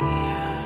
Yeah.